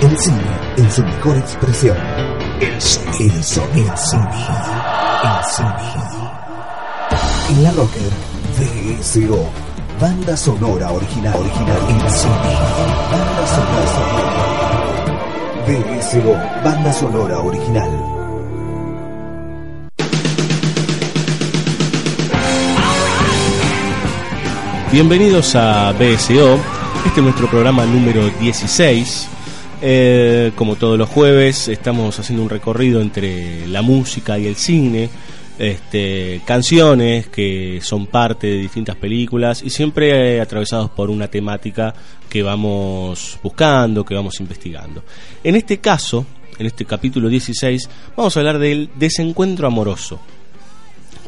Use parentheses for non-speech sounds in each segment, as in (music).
El cine en su mejor expresión. El sonido. El sonido. El sonido. El. En la Rocker, VSO. Banda sonora original. Original. El sonido. Banda sonora. VSO. Banda sonora original. Bienvenidos a BSO, este es nuestro programa número 16. Eh, como todos los jueves, estamos haciendo un recorrido entre la música y el cine, este, canciones que son parte de distintas películas y siempre atravesados por una temática que vamos buscando, que vamos investigando. En este caso, en este capítulo 16, vamos a hablar del desencuentro amoroso.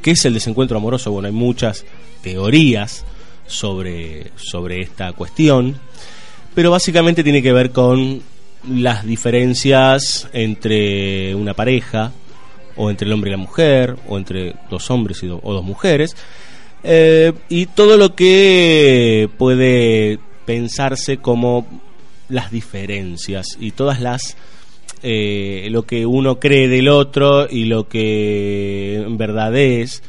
¿Qué es el desencuentro amoroso? Bueno, hay muchas teorías sobre, sobre esta cuestión, pero básicamente tiene que ver con las diferencias entre una pareja, o entre el hombre y la mujer, o entre dos hombres y o dos mujeres, eh, y todo lo que puede pensarse como las diferencias y todas las eh, lo que uno cree del otro y lo que en verdad es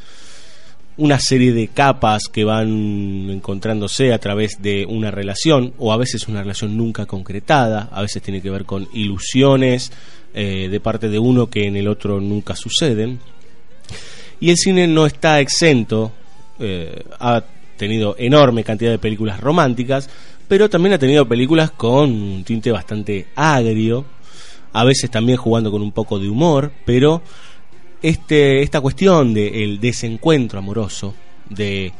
una serie de capas que van encontrándose a través de una relación, o a veces una relación nunca concretada, a veces tiene que ver con ilusiones eh, de parte de uno que en el otro nunca suceden. Y el cine no está exento, eh, ha tenido enorme cantidad de películas románticas, pero también ha tenido películas con un tinte bastante agrio, a veces también jugando con un poco de humor, pero este, esta cuestión del desencuentro amoroso, de,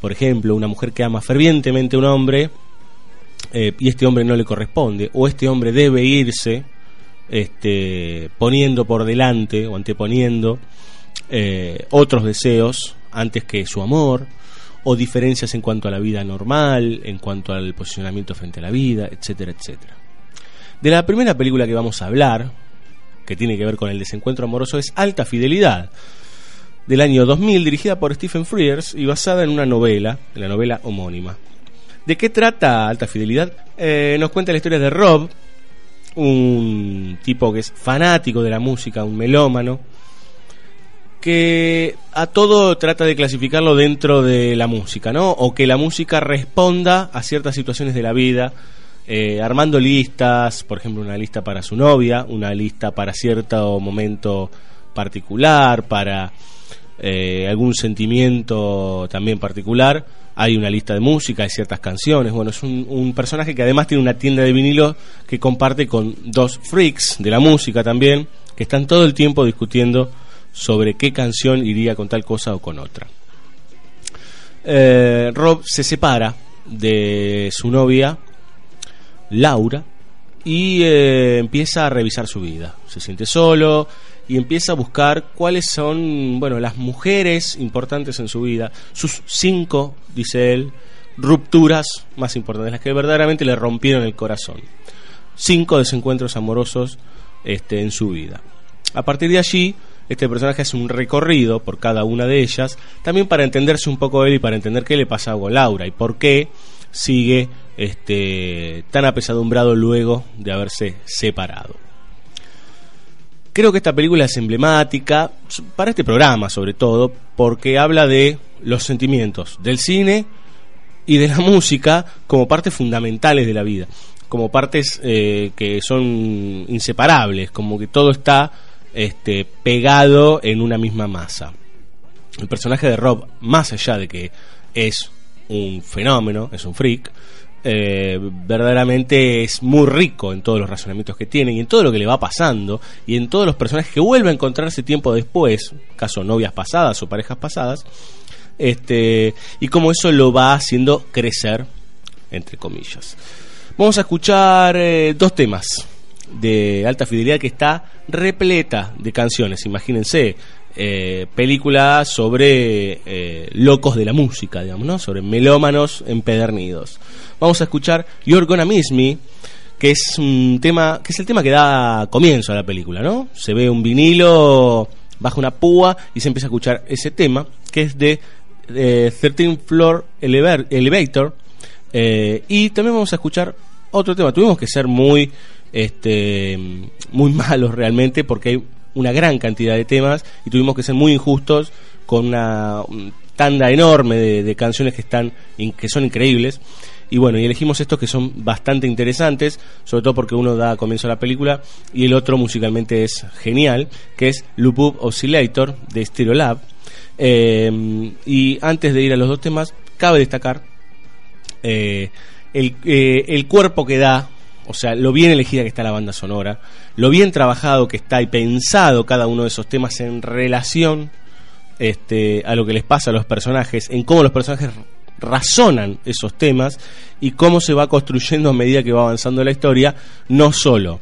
por ejemplo, una mujer que ama fervientemente a un hombre eh, y este hombre no le corresponde, o este hombre debe irse este, poniendo por delante o anteponiendo eh, otros deseos antes que su amor, o diferencias en cuanto a la vida normal, en cuanto al posicionamiento frente a la vida, etcétera, etcétera. De la primera película que vamos a hablar, que tiene que ver con el desencuentro amoroso es Alta Fidelidad, del año 2000, dirigida por Stephen Frears y basada en una novela, la novela homónima. ¿De qué trata Alta Fidelidad? Eh, nos cuenta la historia de Rob, un tipo que es fanático de la música, un melómano, que a todo trata de clasificarlo dentro de la música, ¿no? O que la música responda a ciertas situaciones de la vida, eh, armando listas, por ejemplo, una lista para su novia, una lista para cierto momento particular, para eh, algún sentimiento también particular. Hay una lista de música, hay ciertas canciones. Bueno, es un, personaje que además tiene una tienda de vinilo que comparte con dos freaks de la música también, que están todo el tiempo discutiendo sobre qué canción iría con tal cosa o con otra. Eh, Rob se separa de su novia Laura, y eh, empieza a revisar su vida. Se siente solo y empieza a buscar cuáles son, bueno, las mujeres importantes en su vida, sus cinco, dice él, rupturas más importantes, las que verdaderamente le rompieron el corazón. Cinco desencuentros amorosos este, en su vida. A partir de allí, este personaje hace un recorrido por cada una de ellas, también para entenderse un poco él y para entender qué le pasa a Laura y por qué sigue este, tan apesadumbrado luego de haberse separado. Creo que esta película es emblemática para este programa sobre todo porque habla de los sentimientos del cine y de la (laughs) música como partes fundamentales de la vida, como partes eh, que son inseparables, como que todo está este, pegado en una misma masa. El personaje de Rob, más allá de que es un fenómeno, es un freak, eh, verdaderamente es muy rico en todos los razonamientos que tiene y en todo lo que le va pasando y en todos los personajes que vuelve a encontrarse tiempo después, caso novias pasadas o parejas pasadas, este, y como eso lo va haciendo crecer, entre comillas. Vamos a escuchar eh, dos temas de alta fidelidad que está repleta de canciones, imagínense, eh, película sobre eh, locos de la música, digamos, ¿no? Sobre melómanos empedernidos. Vamos a escuchar You're Gonna Miss Me, que es un tema, que es el tema que da comienzo a la película, ¿no? Se ve un vinilo bajo una púa y se empieza a escuchar ese tema, que es de 13 Floor Elevator. Eh, y también vamos a escuchar otro tema. Tuvimos que ser muy este, muy (laughs) malos realmente porque hay una gran cantidad de temas y tuvimos que ser muy injustos con una tanda enorme de, canciones que están que son increíbles. Y bueno y elegimos estos que son bastante interesantes sobre todo porque uno da comienzo a la película y el otro musicalmente es genial que es Loop Oscillator de Stereolab eh, y antes de ir a los dos temas cabe destacar eh, el, eh, el cuerpo que da o sea, lo bien elegida que está la banda sonora, lo bien trabajado que está y pensado cada uno de esos temas en relación este, a lo que les pasa a los personajes, en cómo los personajes razonan esos temas y cómo se va construyendo a medida que va avanzando la historia, no solo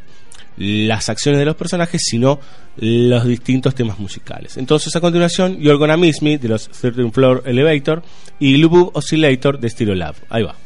las acciones de los personajes, sino los distintos temas musicales. Entonces, a continuación, You're Gonna Miss Me de los 13 Floor Elevator y Lubub Oscillator de estilo Love. Ahí va.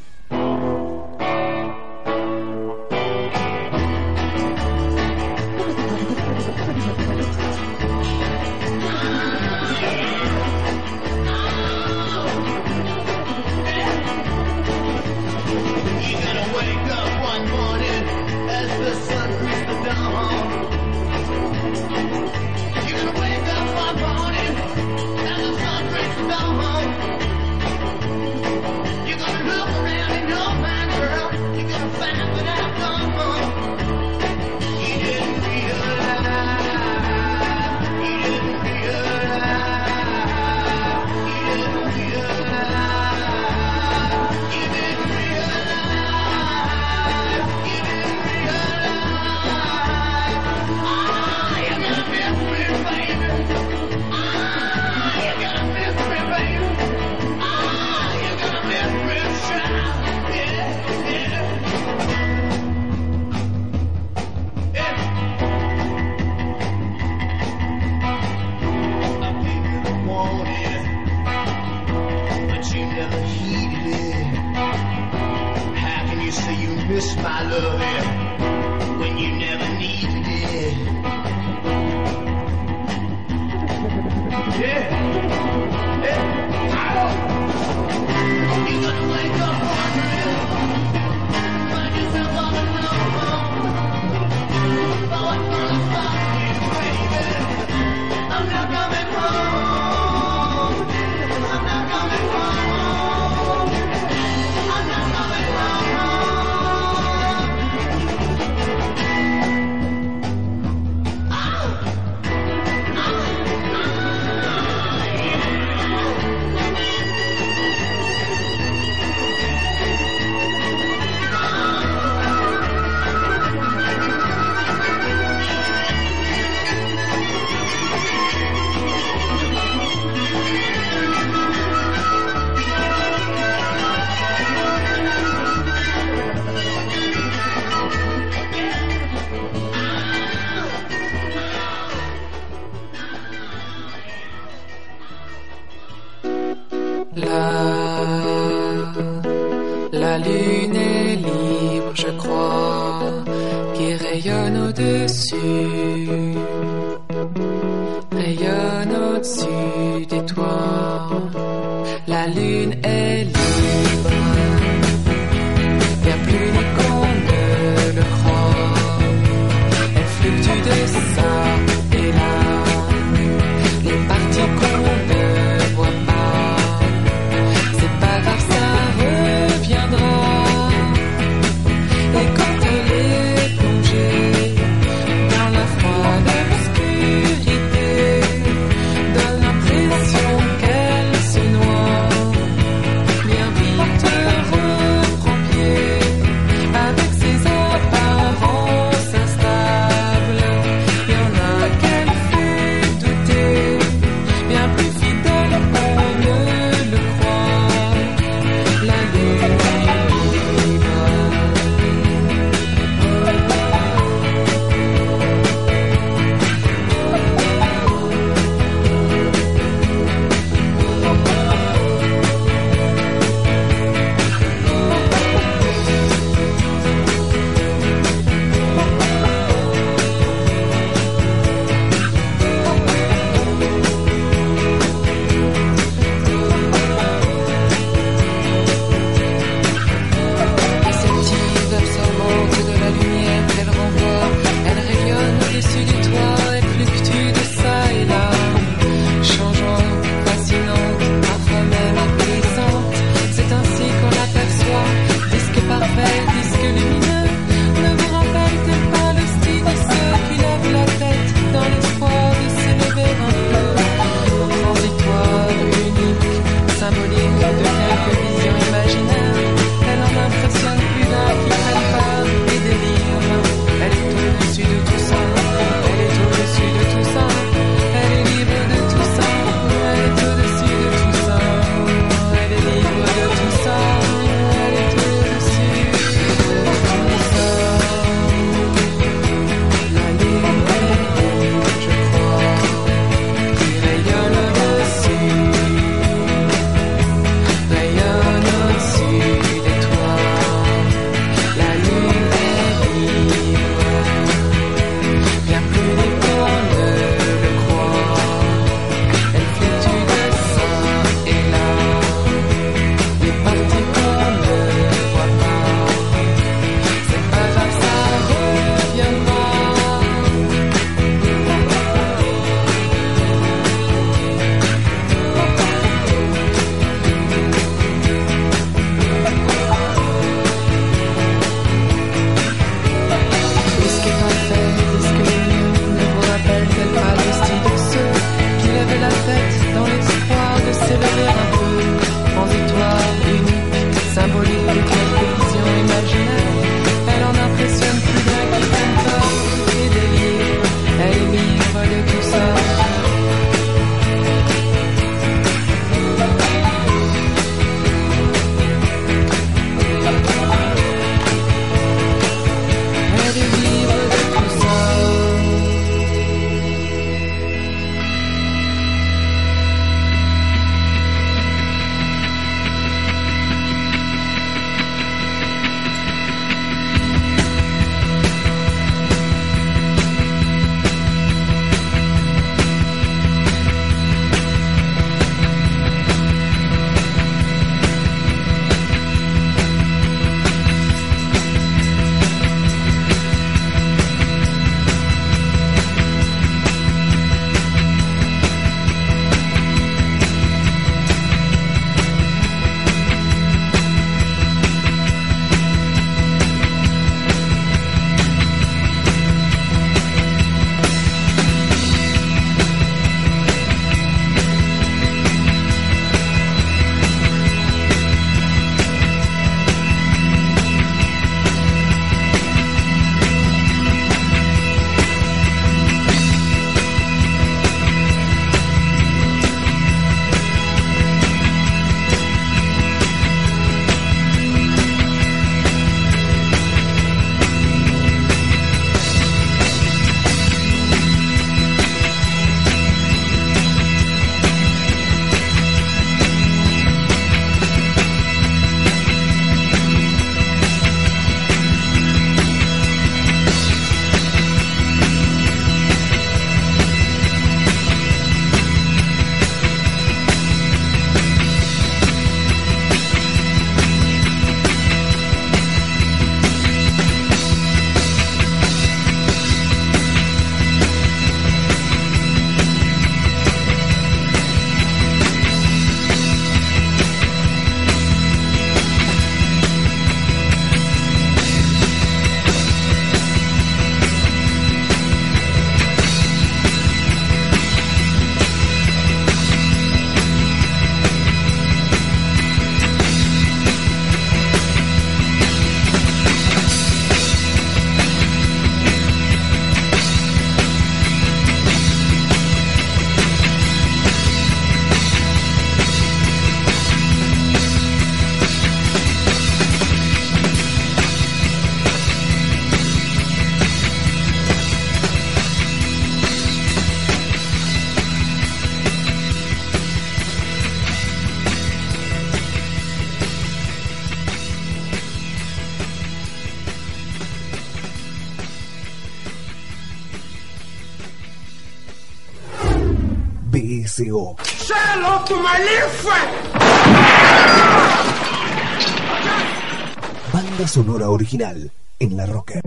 Original en la roca.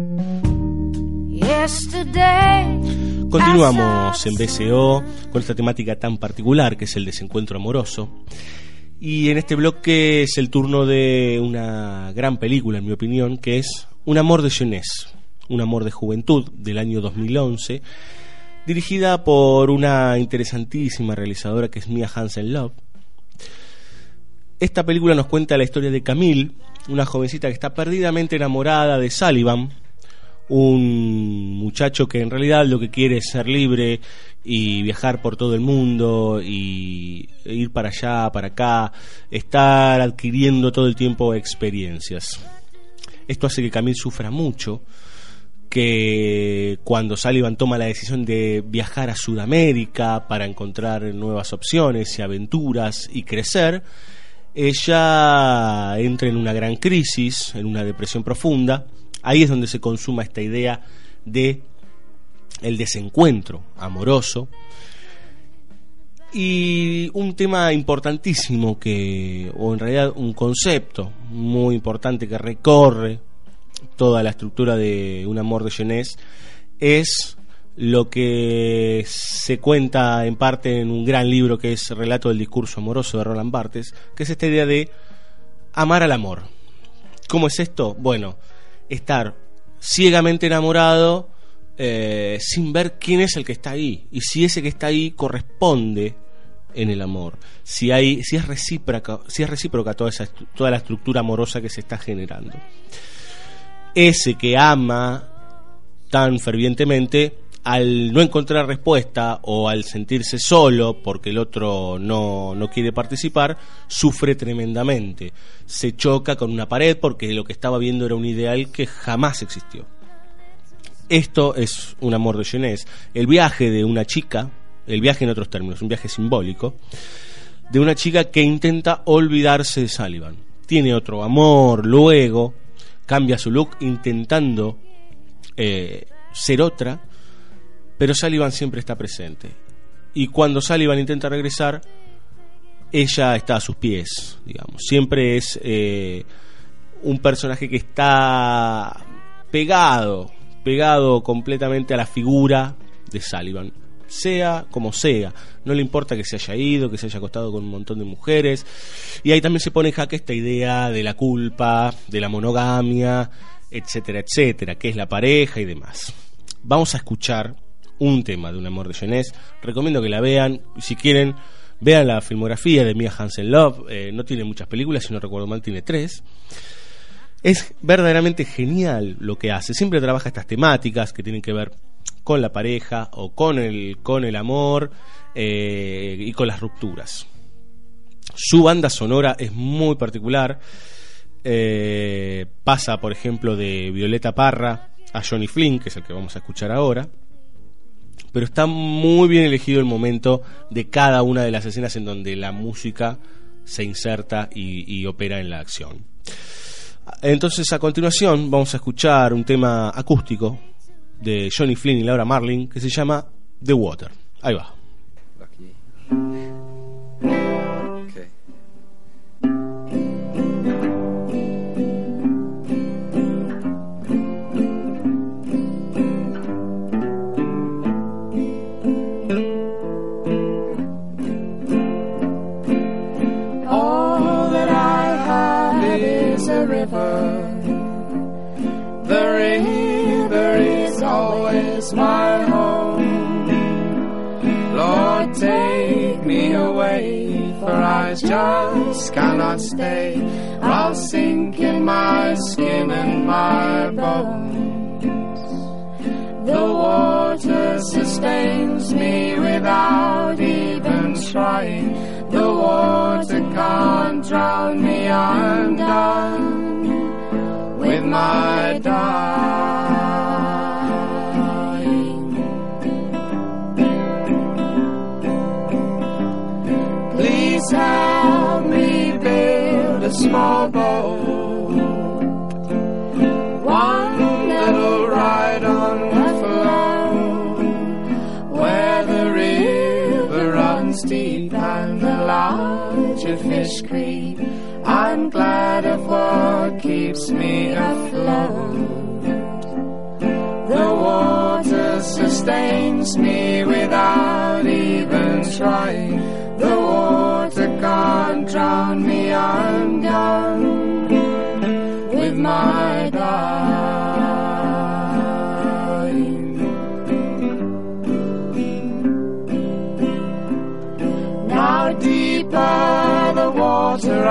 Continuamos en BSO con esta temática tan particular que es el desencuentro amoroso. Y en este bloque es el turno de una gran película, en mi opinión, que es Un amor de jeunesse, un amor de juventud del año 2011, dirigida por una interesantísima realizadora que es Mia Hansen Love. Esta película nos cuenta la historia de Camille, una jovencita que está perdidamente enamorada de Sullivan, un muchacho que en realidad lo que quiere es ser libre y viajar por todo el mundo y ir para allá, para acá, estar adquiriendo todo el tiempo experiencias. Esto hace que Camille sufra mucho, que cuando Sullivan toma la decisión de viajar a Sudamérica para encontrar nuevas opciones y aventuras y crecer, ella entra en una gran crisis, en una depresión profunda. Ahí es donde se consuma esta idea de el desencuentro amoroso. Y un tema importantísimo que, o en realidad un concepto muy importante que recorre toda la estructura de un amor de jeunesse, es lo que se cuenta en parte en un gran libro que es Relato del discurso amoroso de Roland Barthes, que es esta idea de amar al amor. ¿Cómo es esto? Bueno, estar ciegamente enamorado eh, sin ver quién es el que está ahí y si ese que está ahí corresponde en el amor, si hay, si es recíproca, si es recíproca toda esa, toda la estructura amorosa que se está generando. Ese que ama tan fervientemente, al no encontrar respuesta o al sentirse solo porque el otro no, no, quiere participar, sufre tremendamente. Se choca con una pared porque lo que estaba viendo era un ideal que jamás existió. Esto es un amor de jeunesse. El viaje de una chica, el viaje en otros términos, un viaje simbólico, de una chica que intenta olvidarse de Sullivan. Tiene otro amor, luego cambia su look intentando eh, ser otra, pero Sullivan siempre está presente. Y cuando Sullivan intenta regresar, ella está a sus pies, digamos. Siempre es eh, un personaje que está pegado pegado completamente a la figura de Sullivan. Sea como sea, no le importa que se haya ido, que se haya acostado con un montón de mujeres. Y ahí también se pone en jaque esta idea de la culpa, de la monogamia, etcétera, etcétera, que es la pareja y demás. Vamos a escuchar un tema de Un amor de jeunesse. Recomiendo que la vean. Si quieren, vean la filmografía de Mia Hansen Love. Eh, no tiene muchas películas, si no recuerdo mal, tiene tres. Es verdaderamente genial lo que hace. Siempre trabaja estas temáticas que tienen que ver con la pareja o con el, con el amor eh, y con las rupturas. Su banda sonora es muy particular. Eh, pasa, por ejemplo, de Violeta Parra a Johnny Flynn, que es el que vamos a escuchar ahora. Pero está muy bien elegido el momento de cada una de las escenas en donde la música se inserta y opera en la acción. Entonces, a continuación, vamos a escuchar un tema acústico de Johnny Flynn y Laura Marlin que se llama The Water. Ahí va. Is always my home. Lord, take me away, for I just cannot stay. I'll sink in my skin and my bones. The water sustains me without even trying. The water can't drown me, I'm done with my dark. Please help me build a small boat. One that'll ride on the flow where the river runs deep larger fish creep. I'm glad of what keeps me afloat. The water sustains me without even trying.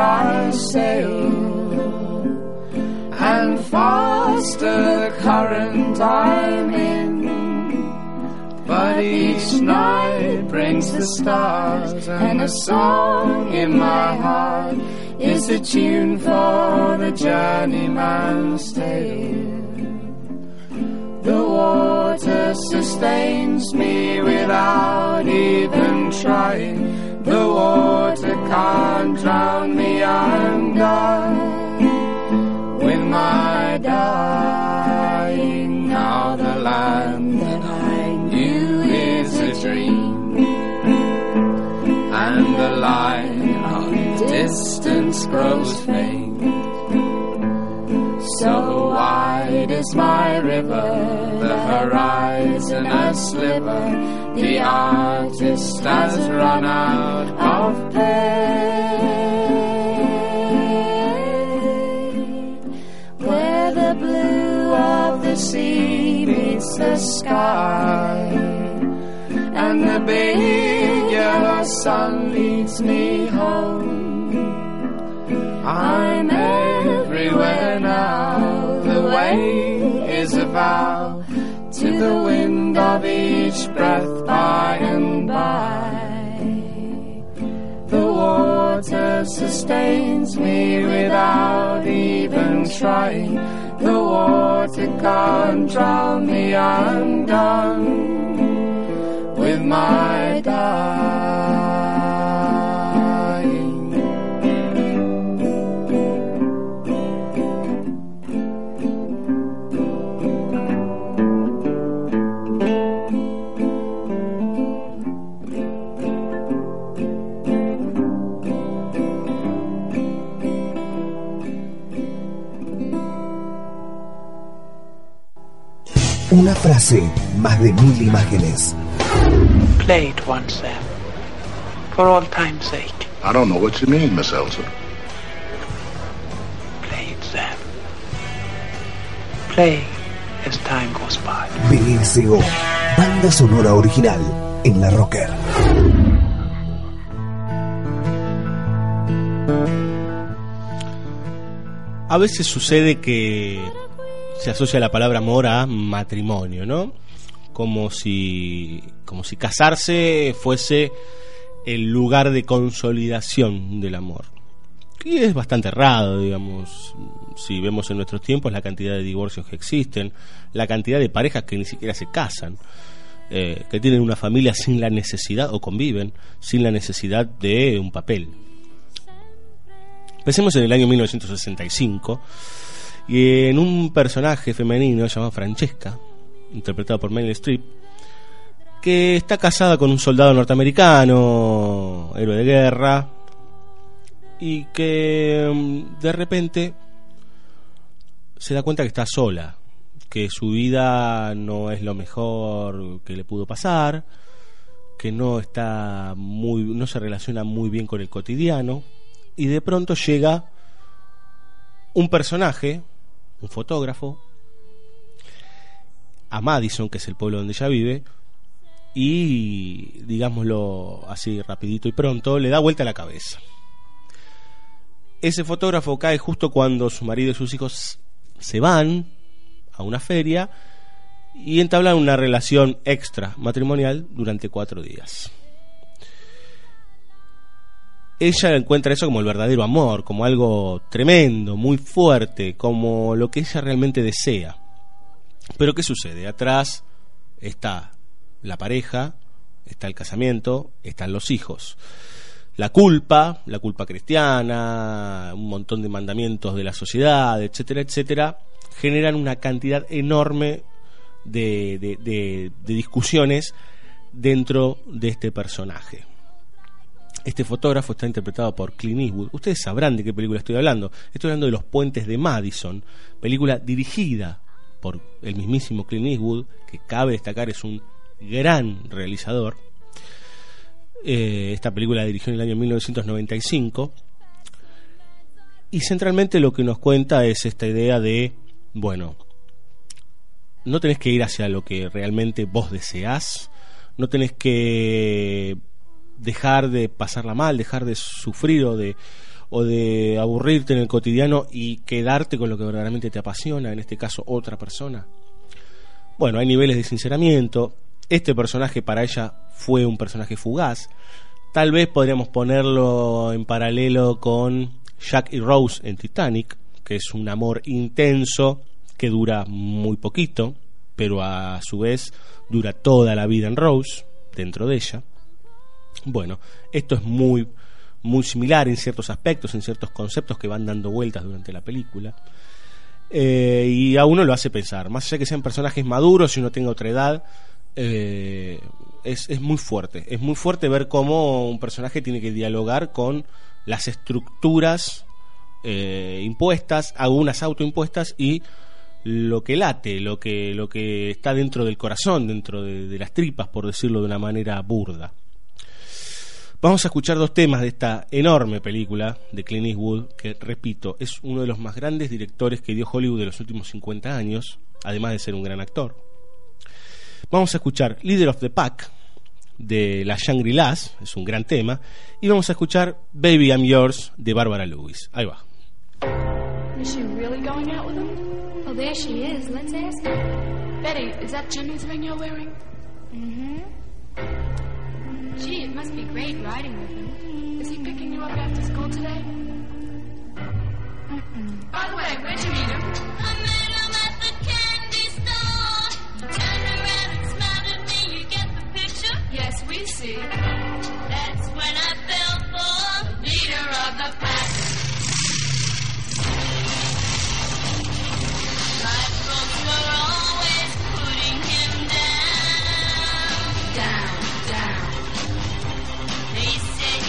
I sail and faster the current I'm in. But each night brings the stars and a song in my heart is a tune for the journeyman's tale. The water sustains me without even trying. The water can't drown me, I'm with my dying. Now the land that I knew is a dream, and the line of distance grows faint. So wide is my river, the horizon a sliver. The artist has run out of pain. Where the blue of the sea meets the sky, and the big yellow sun leads me home. I'm everywhere now. The way is a vow to the wind of each breath by and by. The water sustains me without even trying. The water can't drown me. I'm done with my dying. Una frase, más de mil imágenes. Play it once, Sam. For all time's sake. I don't know what you mean, Miss Elsa. Play it, Sam. Play as time goes by. BSO, banda sonora original en la Rocker. A veces sucede que se asocia la palabra amor a matrimonio, ¿no? Como si, como si casarse fuese el lugar de consolidación del amor. Y es bastante errado, digamos, si vemos en nuestros tiempos la cantidad de divorcios que existen, la cantidad de parejas que ni siquiera se casan, eh, que tienen una familia sin la necesidad, o conviven, sin la necesidad de un papel. Pensemos en el año 1965 y en un personaje femenino llamado Francesca, interpretado por Meryl Streep, que está casada con un soldado norteamericano, héroe de guerra, y que mm, de repente se da cuenta que está sola, que su vida no es lo mejor que le pudo pasar, que no está muy no se relaciona muy bien con el cotidiano y de pronto llega un personaje, un fotógrafo a Madison, que es el pueblo donde ella vive, y digámoslo así rapidito y pronto, le da vuelta la cabeza. Ese fotógrafo cae justo cuando su marido y sus hijos se van a una feria y entablan una relación extra matrimonial durante cuatro días. Ella encuentra eso como el verdadero amor, como algo tremendo, muy fuerte, como lo que ella realmente desea. Pero ¿qué sucede? Atrás está la pareja, está el casamiento, están los hijos. La culpa, la culpa cristiana, un montón de mandamientos de la sociedad, etcétera, etcétera, generan una cantidad enorme de, de, discusiones dentro de este personaje. Este fotógrafo está interpretado por Clint Eastwood. Ustedes sabrán de qué película estoy hablando. Estoy hablando de Los Puentes de Madison, película dirigida por el mismísimo Clint Eastwood, que cabe destacar es un gran realizador. Eh, esta película la dirigió en el año 1995. Y centralmente lo que nos cuenta es esta idea de, bueno, no tenés que ir hacia lo que realmente vos deseás, no tenés que dejar de pasarla mal, dejar de sufrir o de, o de aburrirte en el cotidiano y quedarte con lo que verdaderamente te apasiona, en este caso otra persona. Bueno, hay niveles de sinceramiento. Este personaje para ella fue un personaje fugaz. Tal vez podríamos ponerlo en paralelo con Jack y Rose en Titanic, que es un amor intenso que dura muy poquito, pero a su vez dura toda la vida en Rose, dentro de ella. Bueno, esto es muy, muy similar en ciertos aspectos, en ciertos conceptos que van dando vueltas durante la película. Eh, y a uno lo hace pensar, más allá que sean personajes maduros y uno tenga otra edad, eh, es, es muy fuerte. Es muy fuerte ver cómo un personaje tiene que dialogar con las estructuras eh, impuestas, algunas autoimpuestas y lo que late, lo que, lo que está dentro del corazón, dentro de, de las tripas, por decirlo de una manera burda. Vamos a escuchar dos temas de esta enorme película de Clint Eastwood, que repito, es uno de los más grandes directores que dio Hollywood de los últimos 50 años, además de ser un gran actor. Vamos a escuchar Leader of the Pack de la Shangri-Las, es un gran tema, y vamos a escuchar Baby I'm Yours de Barbara Lewis. Ahí va. Is she really going out with him? Oh, there she is. Let's ask her. Betty, is that Jimmy's ring you're wearing? Mm-hmm. Gee, it must be great riding with him. Is he picking you up after school today? Mm-mm. By the way, where'd you meet him? I met him at the candy store. Turned around and smiled at me. You get the picture? Yes, we see. That's when I fell for Leader of the pack. my folks were always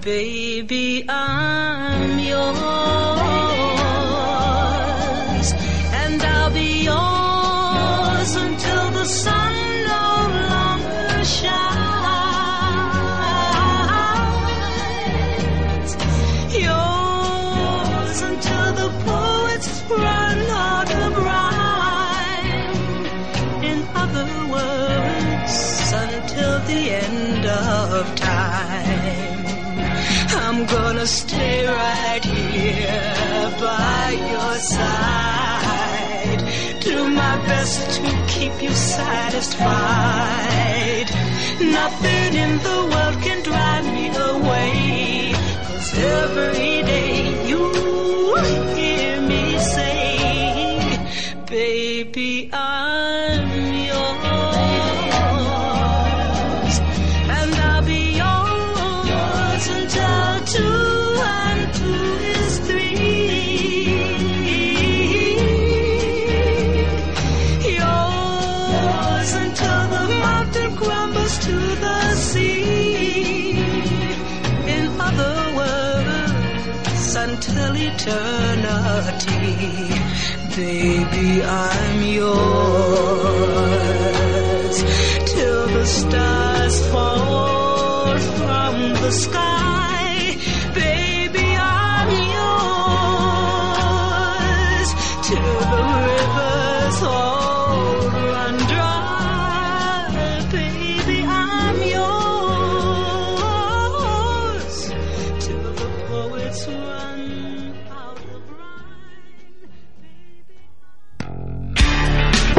Baby, stay right here by your side. Do my best to keep you satisfied. Nothing in the world can drive me away. Cause every eternity, baby, I'm yours. Till the stars fall from the sky,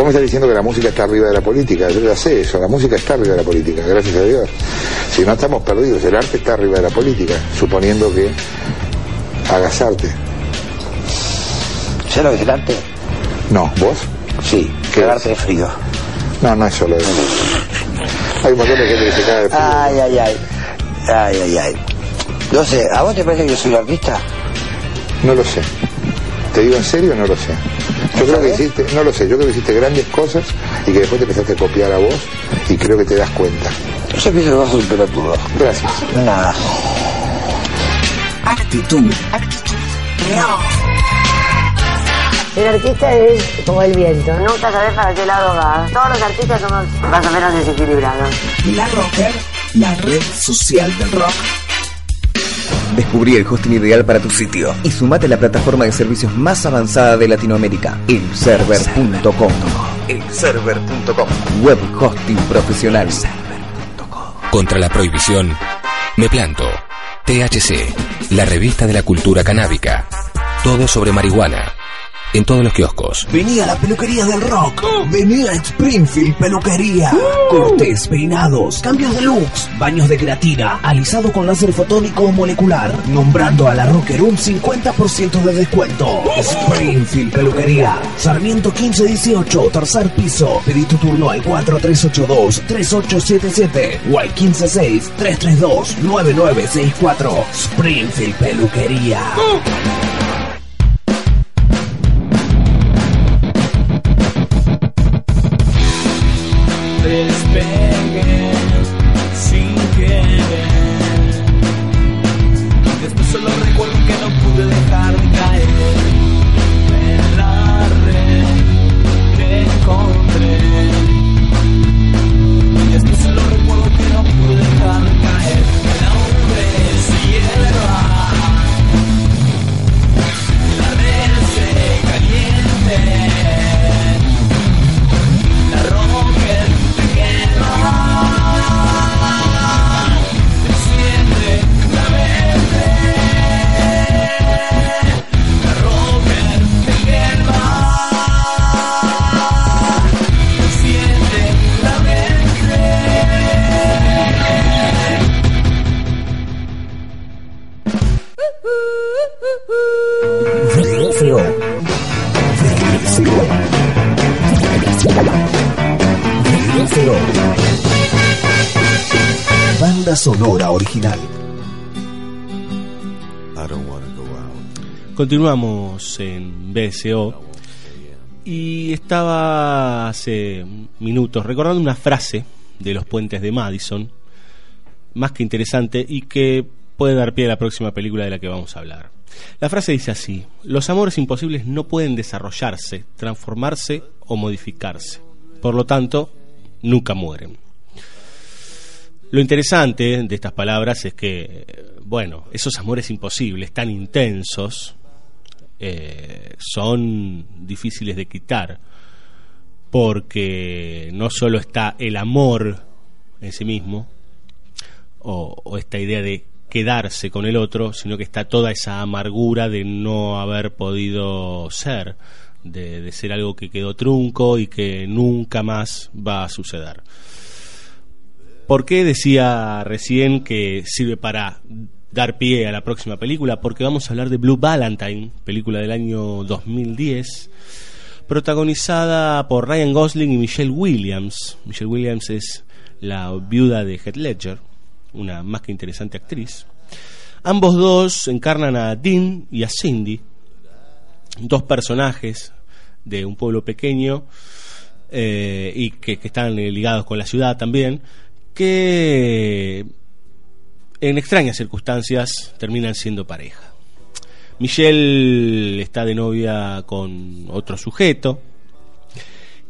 me estás diciendo que la música está arriba de la política. Yo ya sé eso, la música está arriba de la política, gracias a Dios. Si no estamos perdidos, el arte está arriba de la política, suponiendo que hagas arte. ¿Sabes lo que es el arte? No, ¿vos? Sí, ¿Qué el es? arte de frío. No, no es solo eso. Hay un montón de gente que se cae de frío. Ay, ay, ay. Ay, ay, ay. No sé, ¿a vos te parece que yo soy un artista? No lo sé. ¿Te digo en serio? No lo sé. Yo creo que hiciste, no lo sé, yo creo que hiciste grandes cosas y que después te empezaste a copiar a vos y creo que te das cuenta. Yo pienso que sos un pelotudo. Gracias. Nada. Actitud. El artista es como el viento, nunca sabes para qué lado va. Todos los artistas somos más o menos desequilibrados. La Rocker, la red social del rock. Descubrí el hosting ideal para tu sitio y sumate a la plataforma de servicios más avanzada de Latinoamérica, elserver.com. Elserver.com. Web hosting profesional. Contra la prohibición, me planto. THC, la revista de la cultura canábica. Todo sobre marihuana. En todos los kioscos. Vení a la peluquería del rock. Vení a Springfield Peluquería. Cortes, peinados, cambios de looks, baños de creatina, alisado con láser fotónico o molecular. Nombrando a la Rocker un 50% de descuento. Springfield Peluquería. Sarmiento 1518, tercer piso. Pedí tu turno al 4382-3877 o al 156-332-9964. Springfield Peluquería. Despegué Banda sonora original. Continuamos en BSO y estaba hace minutos recordando una frase de los puentes de Madison más que interesante y que puede dar pie a la próxima película de la que vamos a hablar. La frase dice así, los amores imposibles no pueden desarrollarse, transformarse o modificarse. Por lo tanto, nunca mueren. Lo interesante de estas palabras es que, bueno, esos amores imposibles, tan intensos, eh, son difíciles de quitar, porque no solo está el amor en sí mismo, o, esta idea de quedarse con el otro, sino que está toda esa amargura de no haber podido ser, de ser algo que quedó trunco y que nunca más va a suceder. ¿Por qué decía recién que sirve para dar pie a la próxima película? Porque vamos a hablar de Blue Valentine, película del año 2010, protagonizada por Ryan Gosling y Michelle Williams. Michelle Williams es la viuda de Heath Ledger, una más que interesante actriz. Ambos dos encarnan a Dean y a Cindy, dos personajes de un pueblo pequeño eh, y que, están ligados con la ciudad también, que en extrañas circunstancias terminan siendo pareja. Michelle está de novia con otro sujeto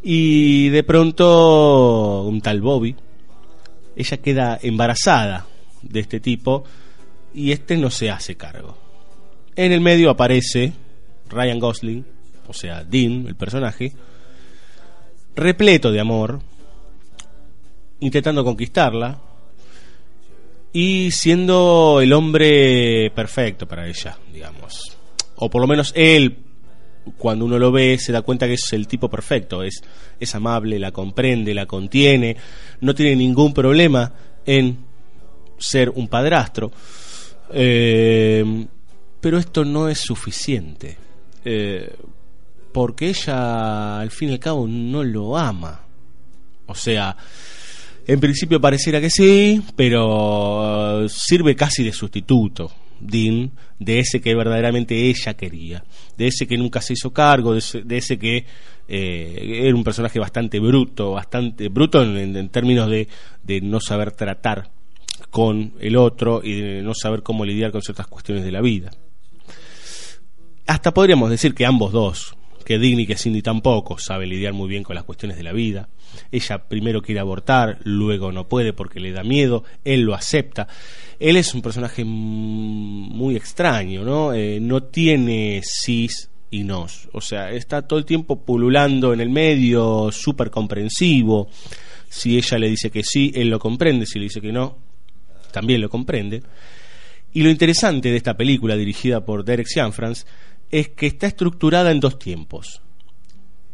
y de pronto un tal Bobby, ella queda embarazada de este tipo y este no se hace cargo. En el medio aparece Ryan Gosling, o sea, Dean, el personaje, repleto de amor, intentando conquistarla y siendo el hombre perfecto para ella, digamos. O por lo menos él, cuando uno lo ve, se da cuenta que es el tipo perfecto, es, es amable, la comprende, la contiene, no tiene ningún problema en ser un padrastro. Eh, pero esto no es suficiente. Eh, porque ella, al fin y al cabo, no lo ama. O sea, en principio pareciera que sí, pero sirve casi de sustituto, Dean, de ese que verdaderamente ella quería, de ese que nunca se hizo cargo, de ese, de ese que eh, era un personaje bastante bruto, bastante bruto en, en términos de, de no saber tratar con el otro y de no saber cómo lidiar con ciertas cuestiones de la vida. Hasta podríamos decir que ambos dos, que Dean y que Cindy tampoco, sabe lidiar muy bien con las cuestiones de la vida. Ella primero quiere abortar, luego no puede porque le da miedo, él lo acepta. Él es un personaje muy extraño, ¿no? Eh, no tiene cis y nos. O sea, está todo el tiempo pululando en el medio, súper comprensivo. Si ella le dice que sí, él lo comprende. Si le dice que no, también lo comprende. Y lo interesante de esta película dirigida por Derek Cianfrance es que está estructurada en dos tiempos.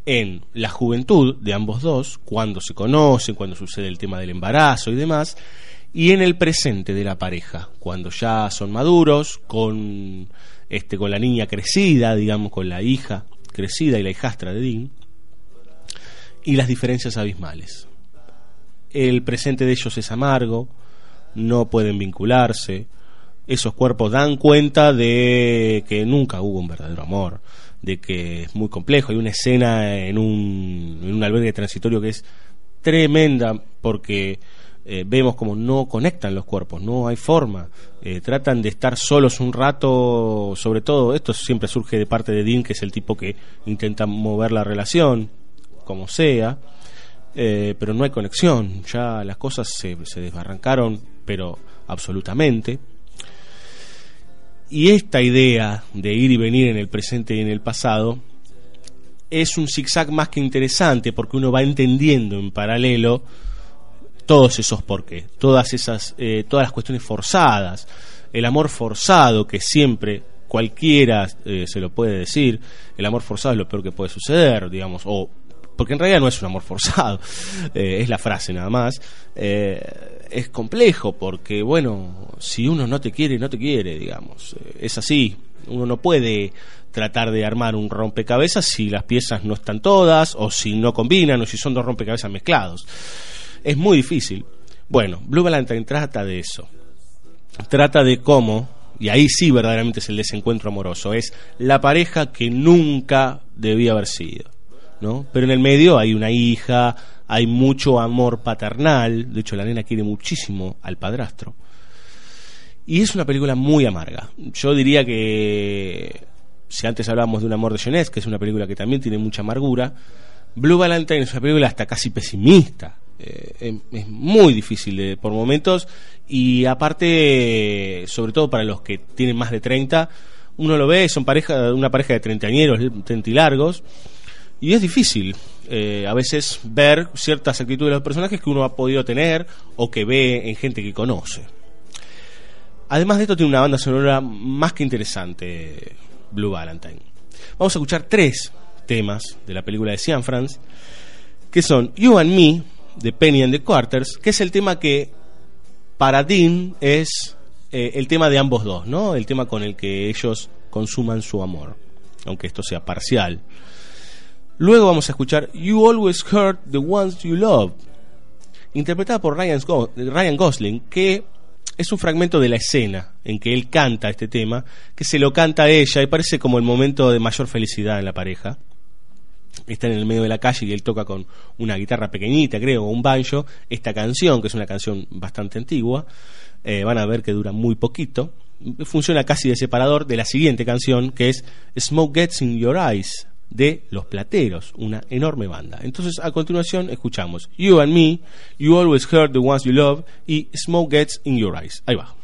En la juventud de ambos dos, cuando se conocen, cuando sucede el tema del embarazo y demás, y en el presente de la pareja, cuando ya son maduros, con, este, con la niña crecida, digamos, con la hija crecida y la hijastra de Dean, y las diferencias abismales. El presente de ellos es amargo, no pueden vincularse, esos cuerpos dan cuenta de que nunca hubo un verdadero amor, de que es muy complejo. Hay una escena en un, albergue transitorio que es tremenda porque eh, vemos como no conectan los cuerpos, no hay forma. Eh, tratan de estar solos un rato, sobre todo, esto siempre surge de parte de Dean, que es el tipo que intenta mover la relación, como sea, eh, pero no hay conexión, ya las cosas se, se desbarrancaron, pero absolutamente. Y esta idea de ir y venir en el presente y en el pasado es un zigzag más que interesante porque uno va entendiendo en paralelo todos esos porqué, todas esas, eh, todas las cuestiones forzadas, el amor forzado que siempre cualquiera eh, se lo puede decir, el amor forzado es lo peor que puede suceder, digamos, o porque en realidad no es un amor forzado, (laughs) eh, es la frase nada más, eh, es complejo porque, bueno, si uno no te quiere, no te quiere, digamos, eh, es así, uno no puede tratar de armar un rompecabezas si las piezas no están todas, o si no combinan, o si son dos rompecabezas mezclados. Es muy difícil. Bueno, Blue Valentine trata de eso. Trata de cómo, y ahí sí verdaderamente es el desencuentro amoroso, es la pareja que nunca debía haber sido ¿no? Pero en el medio hay una hija, hay mucho amor paternal, de hecho la nena quiere muchísimo al padrastro. Y es una película muy amarga. Yo diría que si antes hablábamos de un amor de jeunesse, que es una película que también tiene mucha amargura, Blue Valentine es una película hasta casi pesimista. Eh, es, es muy difícil de- por momentos y aparte, sobre todo para los que tienen más de 30, uno lo ve, son pareja, una pareja de treintañeros, treintilargos, y es difícil eh, a veces ver ciertas actitudes de los personajes que uno ha podido tener o que ve en gente que conoce. Además de esto tiene una banda sonora más que interesante, Blue Valentine. Vamos a escuchar tres temas de la película de Cian France, que son You and Me, de Penny and the Quarters, que es el tema que para Dean es eh, el tema de ambos dos, ¿no? El tema con el que ellos consuman su amor, aunque esto sea parcial. Luego vamos a escuchar You Always Hurt the Ones You Love, interpretada por Ryan, Ryan Gosling, que es un fragmento de la escena en que él canta este tema, que se lo canta a ella y parece como el momento de mayor felicidad en la pareja. Está en el medio de la calle y él toca con una guitarra pequeñita, creo, o un banjo, esta canción, que es una canción bastante antigua. Eh, van a ver que dura muy poquito. Funciona casi de separador de la siguiente canción, que es Smoke Gets in Your Eyes, de Los Plateros, una enorme banda. Entonces, a continuación, escuchamos You and Me, You Always Hurt the Ones You Love y Smoke Gets in Your Eyes. Ahí va.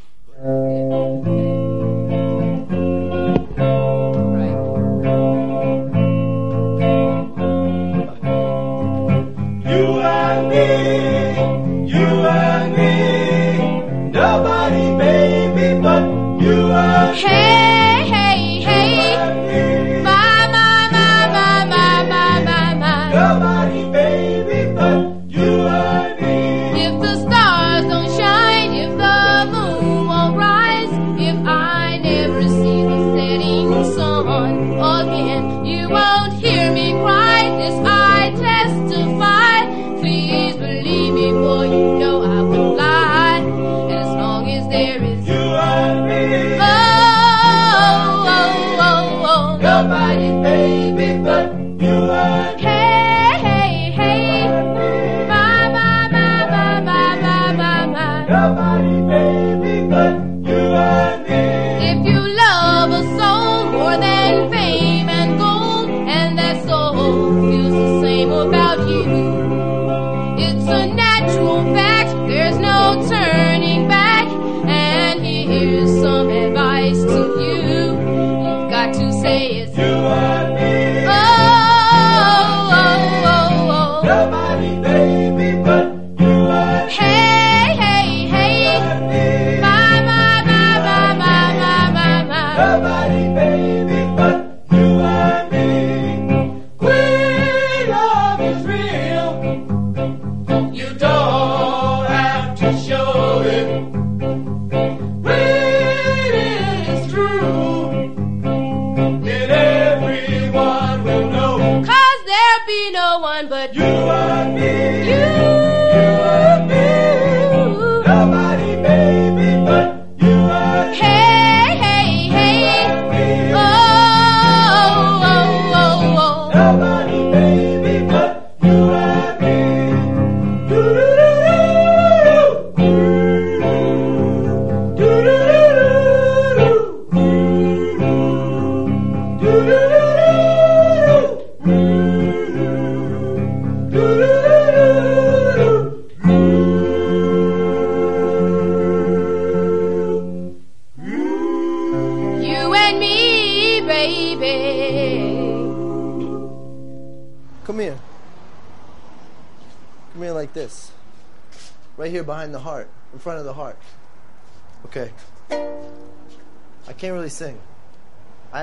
Love a soul more than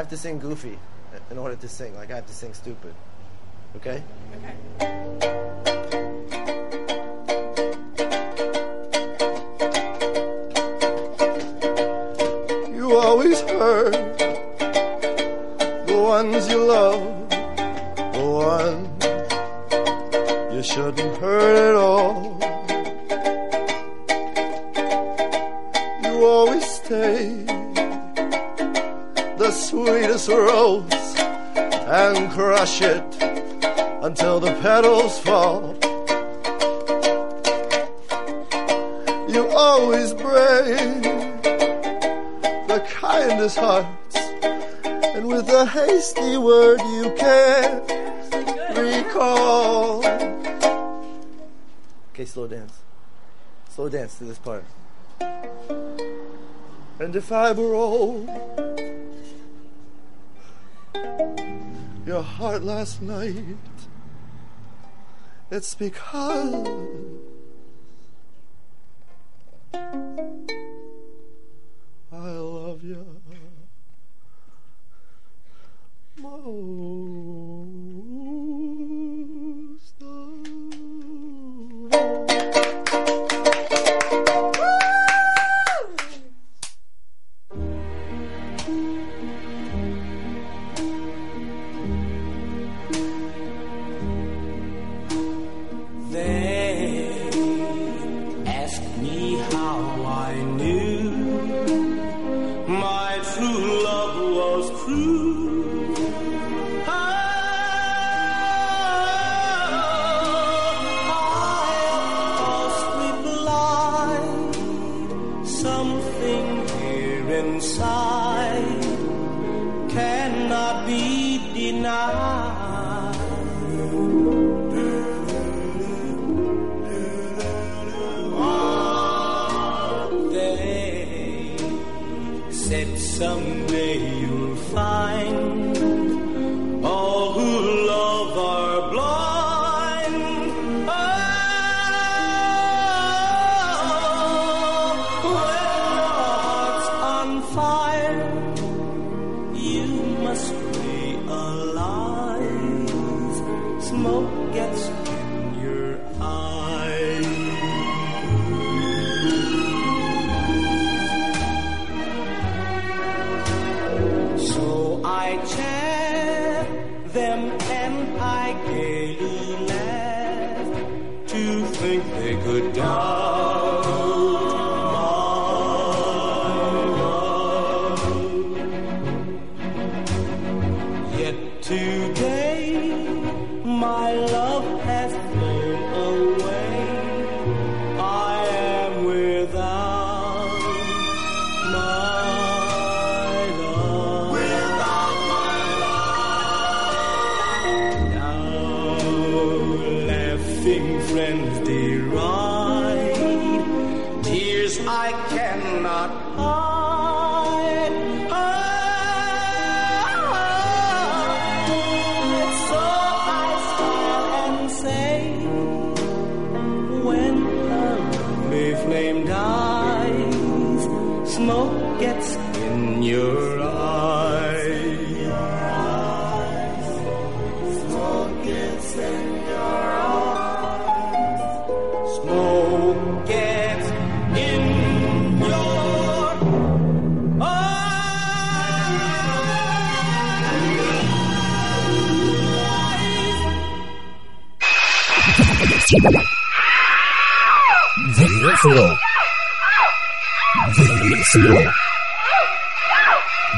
have to sing goofy in order to sing. Like I have to sing stupid. A hasty word you can't recall. Okay, slow dance. Slow dance to this part. And if I were old, your heart last night, it's because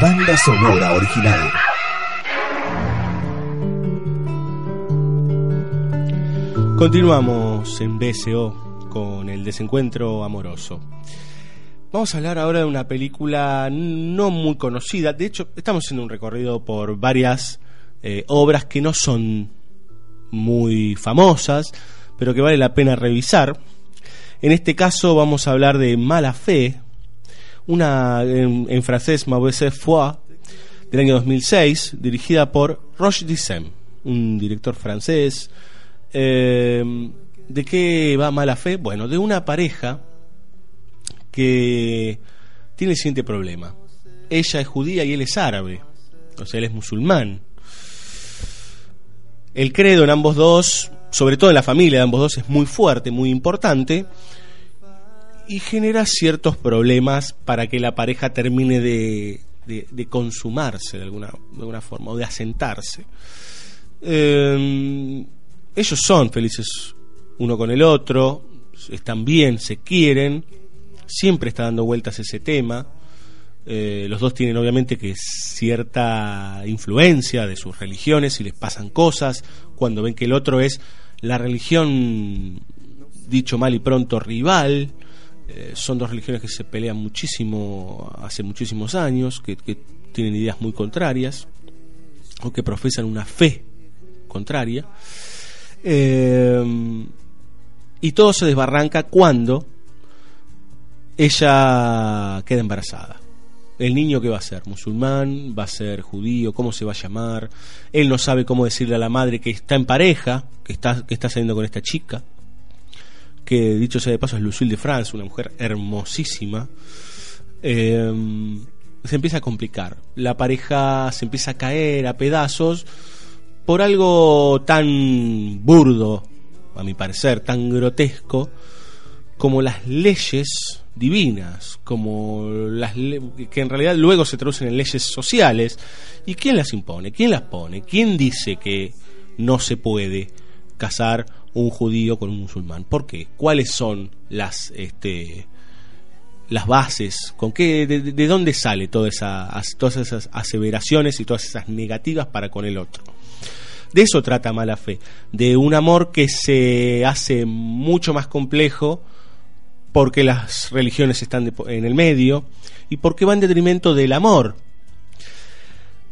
Banda sonora original. Continuamos en BSO con el desencuentro amoroso. Vamos a hablar ahora de una película no muy conocida. De hecho, estamos haciendo un recorrido por varias eh, obras que no son muy famosas, pero que vale la pena revisar. En este caso vamos a hablar de Mala Fe, una en, francés Mauvaise Foi, del año 2006, dirigida por Roche Dissem, un director francés. Eh, ¿De qué va Mala Fe? Bueno, de una pareja que tiene el siguiente problema. Ella es judía y él es árabe, o sea, él es musulmán. El credo en ambos dos, sobre todo en la familia de ambos dos, es muy fuerte, muy importante y genera ciertos problemas para que la pareja termine de, de- consumarse de alguna, de alguna forma o de asentarse. Eh, ellos son felices uno con el otro, están bien, se quieren, siempre está dando vueltas ese tema. Eh, los dos tienen obviamente que cierta influencia de sus religiones y les pasan cosas cuando ven que el otro es la religión, dicho mal y pronto, rival. eh, son dos religiones que se pelean muchísimo hace muchísimos años, que, tienen ideas muy contrarias o que profesan una fe contraria. Eh, y todo se desbarranca cuando ella queda embarazada. El niño que va a ser, musulmán, va a ser judío, cómo se va a llamar. Él no sabe cómo decirle a la madre que está en pareja, que está, que está saliendo con esta chica. Que dicho sea de paso es Lucille de France, una mujer hermosísima. Eh, se empieza a complicar. La pareja se empieza a caer a pedazos por algo tan burdo, a mi parecer, tan grotesco, como las leyes divinas, como las que en realidad luego se traducen en leyes sociales. ¿Y quién las impone? ¿Quién las pone? ¿Quién dice que no se puede casar un judío con un musulmán? ¿Por qué? ¿Cuáles son las este las bases, con qué, de, de- de dónde sale toda esa, as- todas esas aseveraciones y todas esas negativas para con el otro. De eso trata Mala Fe, de un amor que se hace mucho más complejo porque las religiones están en el medio y porque va en detrimento del amor.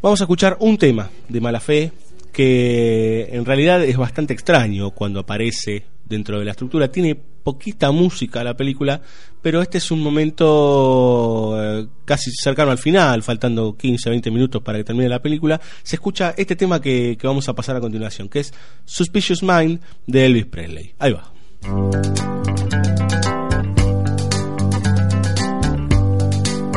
Vamos a escuchar un tema de Mala Fe que en realidad es bastante extraño cuando aparece dentro de la estructura. Tiene poquita música la película, pero este es un momento eh, casi cercano al final, faltando 15 20 minutos para que termine la película. Se escucha este tema que, que vamos a pasar a continuación, que es Suspicious Mind de Elvis Presley. Ahí va.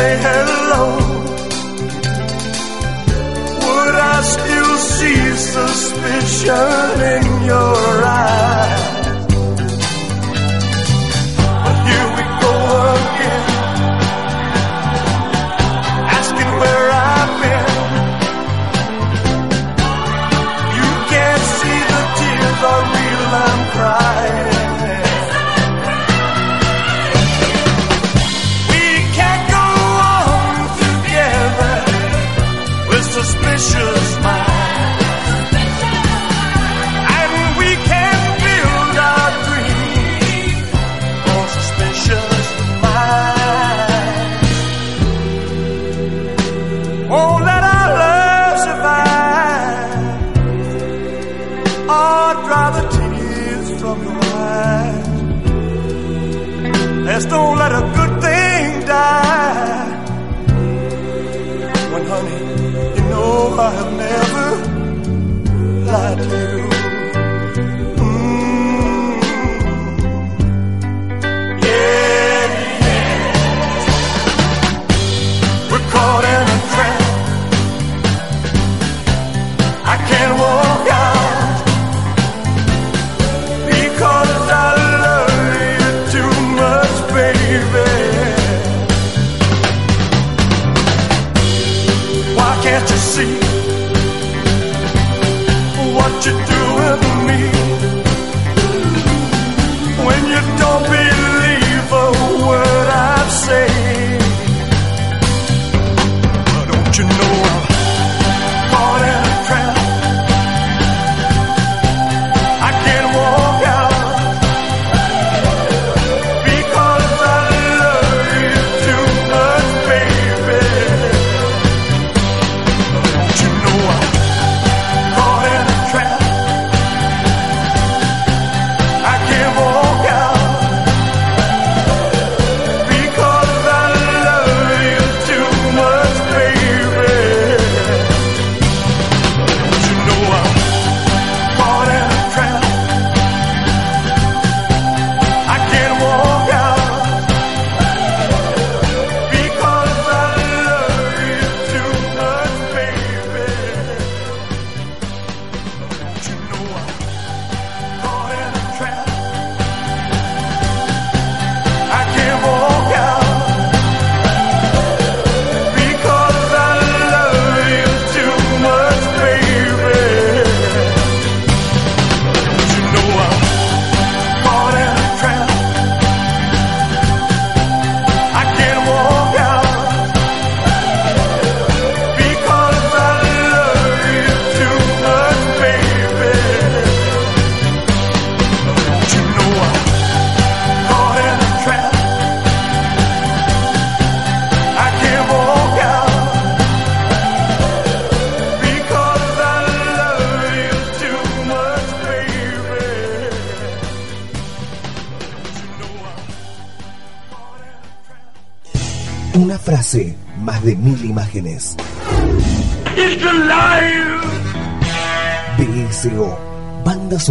say hello, would I still see suspicion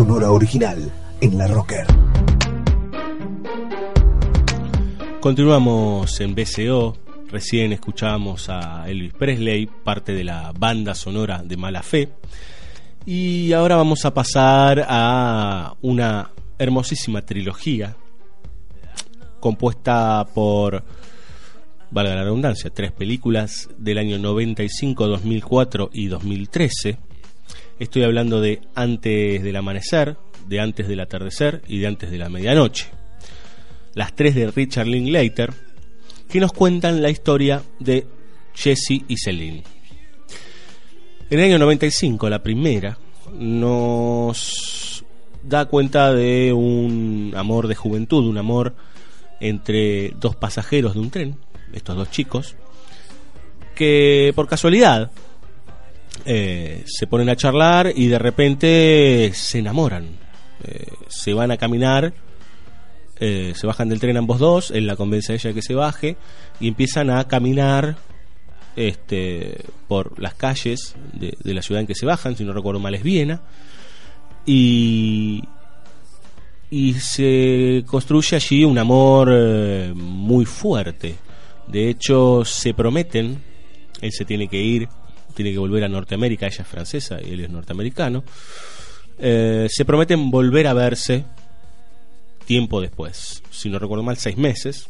original en la Rocker. Continuamos en BCO. Recién escuchábamos a Elvis Presley, parte de la banda sonora de Mala Fe. Y ahora vamos a pasar a una hermosísima trilogía compuesta por, valga la redundancia, tres películas del año 95, 2004 y 2013. Estoy hablando de Antes del Amanecer, de Antes del Atardecer y de Antes de la Medianoche. Las tres de Richard Linklater, que nos cuentan la historia de Jesse y Celine. En el año 95, la primera, nos da cuenta de un amor de juventud, un amor entre dos pasajeros de un tren, estos dos chicos, que por casualidad eh, se ponen a charlar y de repente se enamoran. Eh, se van a caminar, eh, se bajan del tren ambos dos, él la convence a ella que se baje y empiezan a caminar este, por las calles de, de la ciudad en que se bajan, si no recuerdo mal es Viena, y, y se construye allí un amor muy fuerte. De hecho, se prometen, él se tiene que ir, tiene que volver a Norteamérica, ella es francesa y él es norteamericano, eh, se prometen volver a verse tiempo después, si no recuerdo mal, seis meses,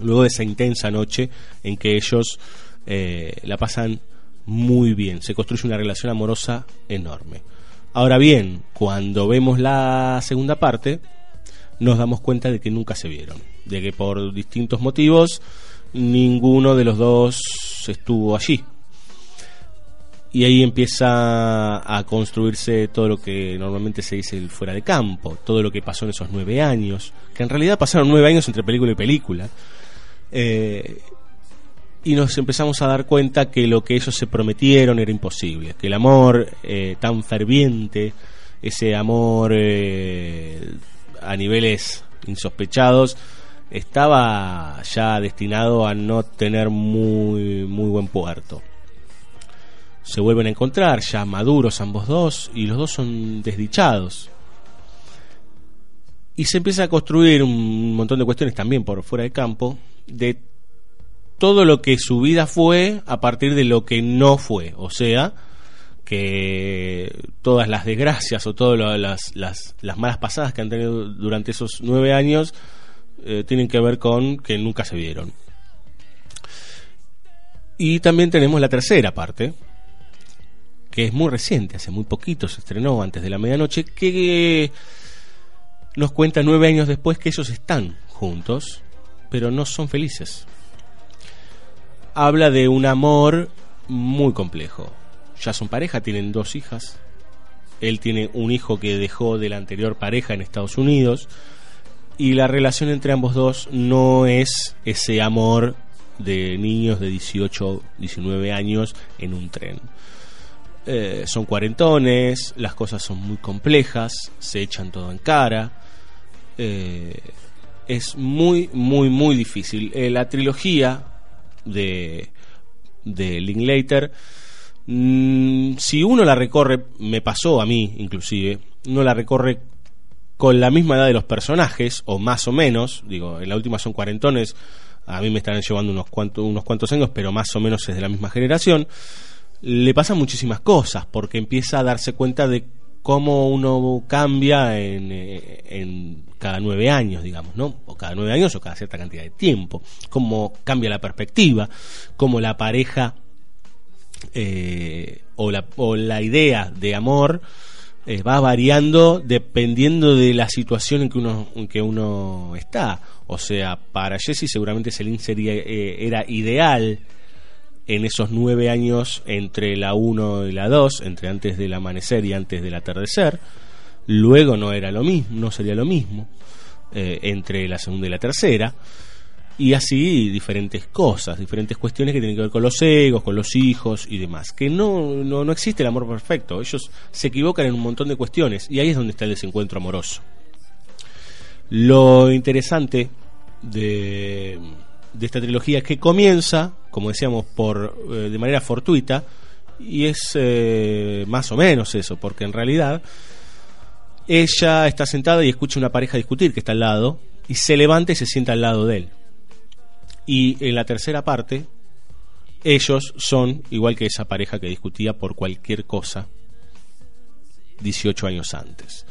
luego de esa intensa noche en que ellos eh, la pasan muy bien, se construye una relación amorosa enorme. Ahora bien, cuando vemos la segunda parte, nos damos cuenta de que nunca se vieron, de que por distintos motivos ninguno de los dos estuvo allí. Y ahí empieza a construirse todo lo que normalmente se dice el fuera de campo, todo lo que pasó en esos nueve años, que en realidad pasaron nueve años entre película y película. Eh, y nos empezamos a dar cuenta que lo que ellos se prometieron era imposible, que el amor eh, tan ferviente, ese amor eh, a niveles insospechados, estaba ya destinado a no tener muy, muy buen puerto. Se vuelven a encontrar ya maduros ambos dos y los dos son desdichados. Y se empieza a construir un montón de cuestiones también por fuera de campo de todo lo que su vida fue a partir de lo que no fue. O sea, que todas las desgracias o todas las, las, las malas pasadas que han tenido durante esos nueve años eh, tienen que ver con que nunca se vieron. Y también tenemos la tercera parte, que es muy reciente, hace muy poquito se estrenó antes de la medianoche, que nos cuenta nueve años después que ellos están juntos, pero no son felices habla de un amor muy complejo. Ya son pareja, tienen dos hijas. Él tiene un hijo que dejó de la anterior pareja en Estados Unidos. Y la relación entre ambos dos no es ese amor de niños de 18, 19 años en un tren. Eh, son cuarentones, las cosas son muy complejas, se echan todo en cara. Eh, es muy, muy, muy difícil. Eh, la trilogía de, de Linklater, mm, si uno la recorre, me pasó a mí inclusive, uno la recorre con la misma edad de los personajes, o más o menos, digo, en la última son cuarentones, a mí me están llevando unos cuantos, unos cuantos años, pero más o menos es de la misma generación, le pasan muchísimas cosas, porque empieza a darse cuenta de cómo uno cambia en, eh, en, cada nueve años, digamos, ¿no? O cada nueve años o cada cierta cantidad de tiempo. Cómo cambia la perspectiva, cómo la pareja eh, o, la, o, la, idea de amor eh, va variando dependiendo de la situación en que uno, en que uno está. O sea, para Jesse seguramente Celine sería, eh, era ideal en esos nueve años entre la 1 y la 2, entre antes del amanecer y antes del atardecer. Luego no era lo mismo, no sería lo mismo eh, entre la segunda y la tercera. Y así diferentes cosas, diferentes cuestiones que tienen que ver con los egos, con los hijos y demás. Que no, no, no existe el amor perfecto. Ellos se equivocan en un montón de cuestiones y ahí es donde está el desencuentro amoroso. Lo interesante de, de esta trilogía que comienza, como decíamos, por eh, de manera fortuita y es eh, más o menos eso, porque en realidad ella está sentada y escucha una pareja discutir que está al lado y se levanta y se sienta al lado de él. Y en la tercera parte, ellos son igual que esa pareja que discutía por cualquier cosa 18 años antes.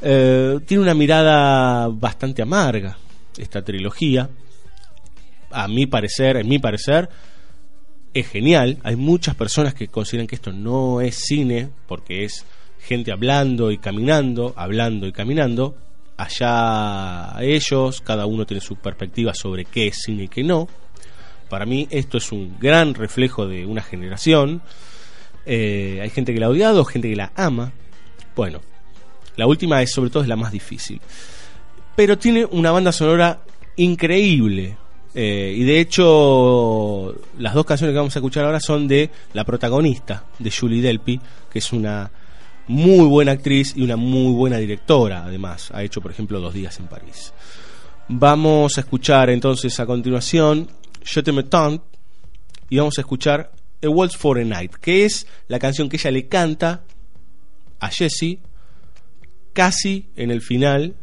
Eh, tiene una mirada bastante amarga esta trilogía. A mi parecer, en mi parecer, es genial. Hay muchas personas que consideran que esto no es cine porque es gente hablando y caminando, hablando y caminando. Allá ellos, cada uno tiene su perspectiva sobre qué es cine y qué no. Para mí esto es un gran reflejo de una generación. Eh, hay gente que la ha odiado, gente que la ama. Bueno, la última es sobre todo es la más difícil. Pero tiene una banda sonora increíble. Eh, y de hecho, las dos canciones que vamos a escuchar ahora son de la protagonista, de Julie Delpy, que es una muy buena actriz y una muy buena directora, además. Ha hecho, por ejemplo, Dos días en París. Vamos a escuchar entonces a continuación Je te y vamos a escuchar A Waltz for a Night, que es la canción que ella le canta a Jessie casi en el final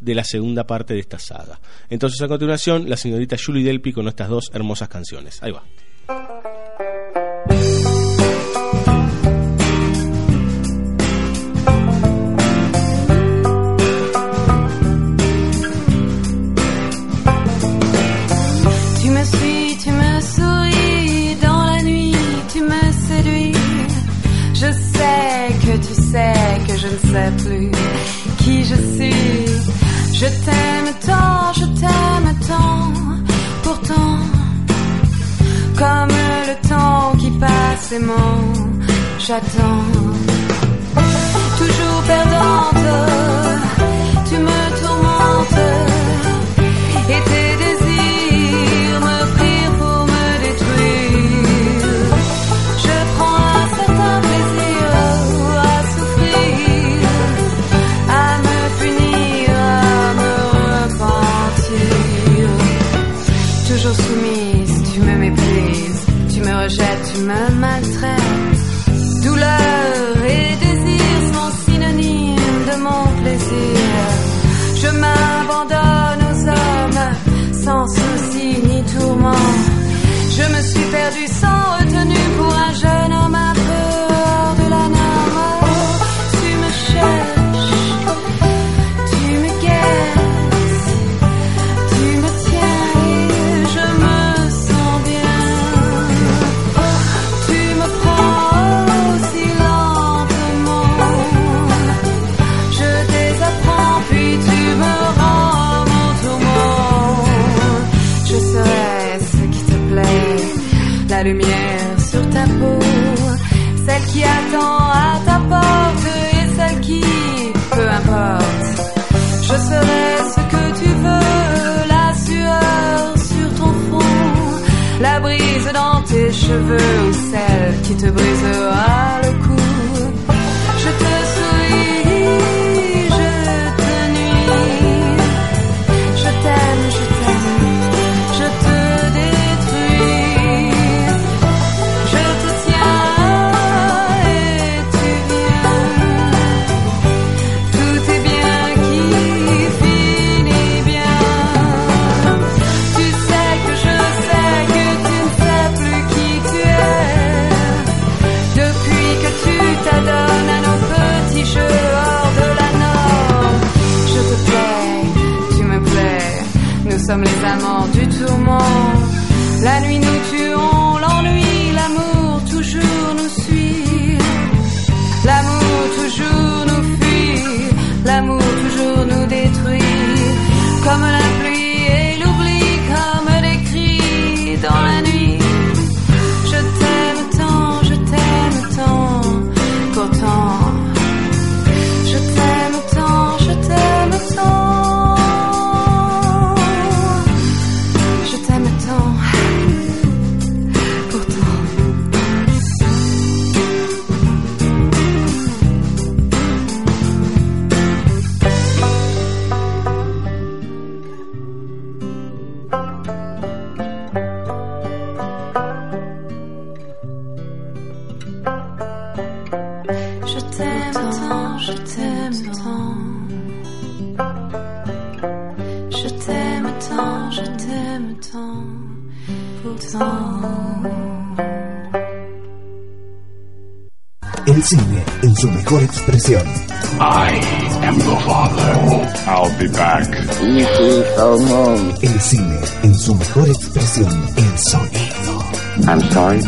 de la segunda parte de esta saga. Entonces a continuación la señorita Julie Delpy con estas dos hermosas canciones. Ahí va. J'attends. Toujours perdante, tu me tourmentes et tes désirs me prient pour me détruire. Je prends un certain plaisir à souffrir, à me punir, à me repentir. Toujours soumise, tu me méprises, tu me rejettes, tu me maltraites. Cheveux ou celle qui te brisera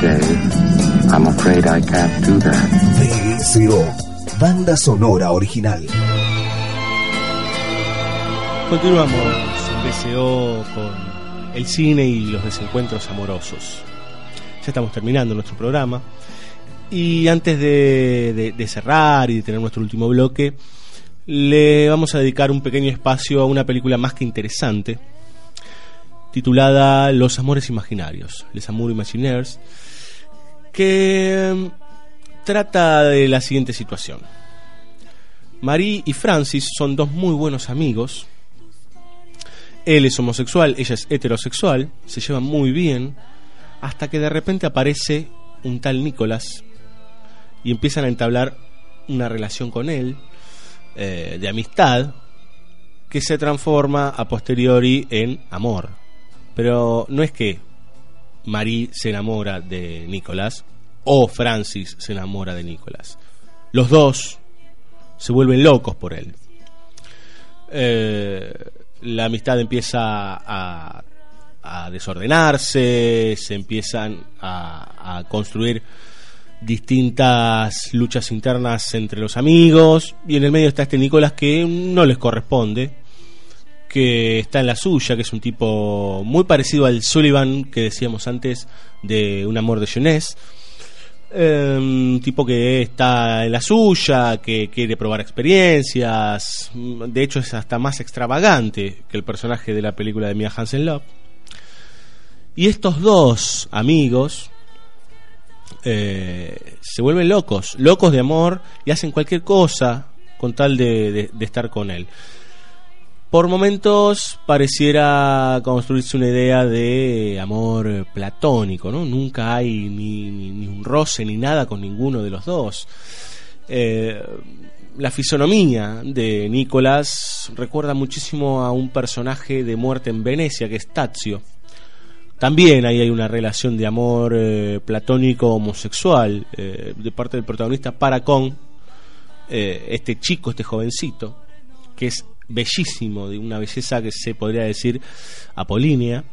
Dave. I'm afraid I can't do that. Banda sonora original. Continuamos en BCO con el cine y los desencuentros amorosos. Ya estamos terminando nuestro programa. Y antes de, de- de cerrar y de tener nuestro último bloque, le vamos a dedicar un pequeño espacio a una película más que interesante, titulada Los Amores Imaginarios, Les Amours Imaginaires, que mm, trata de la siguiente situación. Marie y Francis son dos muy buenos amigos. Él es homosexual, ella es heterosexual, se llevan muy bien, hasta que de repente aparece un tal Nicolás y empiezan a entablar una relación con él eh, de amistad que se transforma a posteriori en amor. Pero no es que Marie se enamora de Nicolás o Francis se enamora de Nicolás. Los dos se vuelven locos por él. Eh, la amistad empieza a, desordenarse, se empiezan a, a construir distintas luchas internas entre los amigos y en el medio está este Nicolás que no les corresponde que está en la suya, que es un tipo muy parecido al Sullivan que decíamos antes de Un amor de jeunesse. Eh, un tipo que está en la suya, que quiere probar experiencias. De hecho, es hasta más extravagante que el personaje de la película de Mia Hansen Love. Y estos dos amigos eh, se vuelven locos, locos de amor y hacen cualquier cosa con tal de estar con él. Por momentos pareciera construirse una idea de amor platónico, ¿no? Nunca hay ni, ni- un roce ni nada con ninguno de los dos. Eh, la fisonomía de Nicolás recuerda muchísimo a un personaje de muerte en Venecia que es Tazio. También ahí hay una relación de amor eh, platónico homosexual eh, de parte del protagonista para con este chico, este jovencito, que es bellísimo, de una belleza que se podría decir apolínea.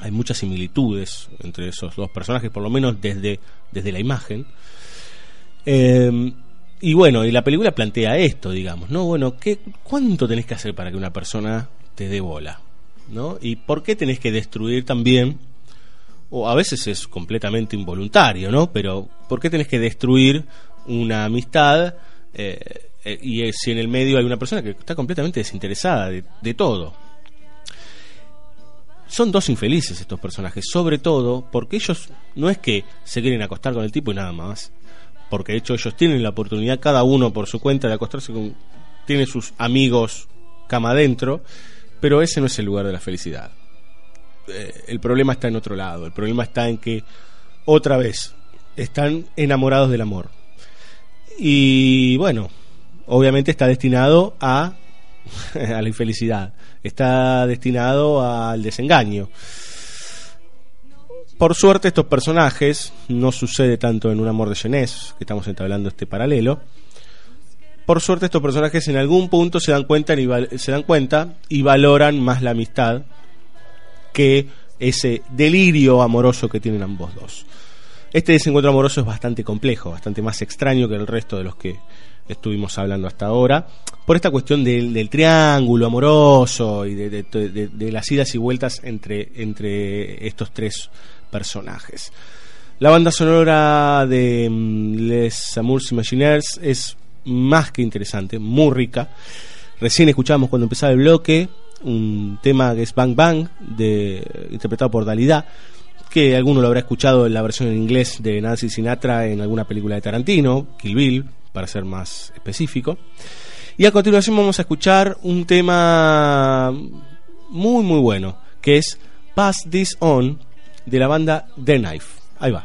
Hay muchas similitudes entre esos dos personajes, por lo menos desde, desde la imagen. Eh, y bueno, y la película plantea esto, digamos, ¿no? Bueno, ¿qué, ¿cuánto tenés que hacer para que una persona te dé bola? ¿No? ¿Y por qué tenés que destruir también? O a veces es completamente involuntario, ¿no? Pero ¿por qué tenés que destruir una amistad? eh, eh, y si en el medio hay una persona que está completamente desinteresada de, de todo. Son dos infelices estos personajes, sobre todo porque ellos no es que se quieren acostar con el tipo y nada más, porque de hecho ellos tienen la oportunidad, cada uno por su cuenta, de acostarse con. tiene sus amigos cama adentro, pero ese no es el lugar de la felicidad. Eh, el problema está en otro lado, el problema está en que, otra vez, están enamorados del amor. Y bueno, obviamente está destinado (laughs) a, la infelicidad, está destinado al desengaño. Por suerte estos personajes, no sucede tanto en Un amor de jeunesse, que estamos entablando este paralelo, por suerte estos personajes en algún punto se dan cuenta se dan cuenta y valoran más la amistad que ese delirio amoroso que tienen ambos dos. Este desencuentro amoroso es bastante complejo, bastante más extraño que el resto de los que estuvimos hablando hasta ahora, por esta cuestión del, del triángulo amoroso y de, de- de- las idas y vueltas entre, entre estos tres personajes. La banda sonora de mm, Les Amours Imaginaires es más que interesante, muy rica. Recién escuchábamos cuando empezaba el bloque un tema que es Bang Bang, de, interpretado por Dalida, que alguno lo habrá escuchado en la versión en inglés de Nancy Sinatra en alguna película de Tarantino, Kill Bill, para ser más específico. Y a continuación vamos a escuchar un tema muy muy bueno, que es Pass This On de la banda The Knife. Ahí va.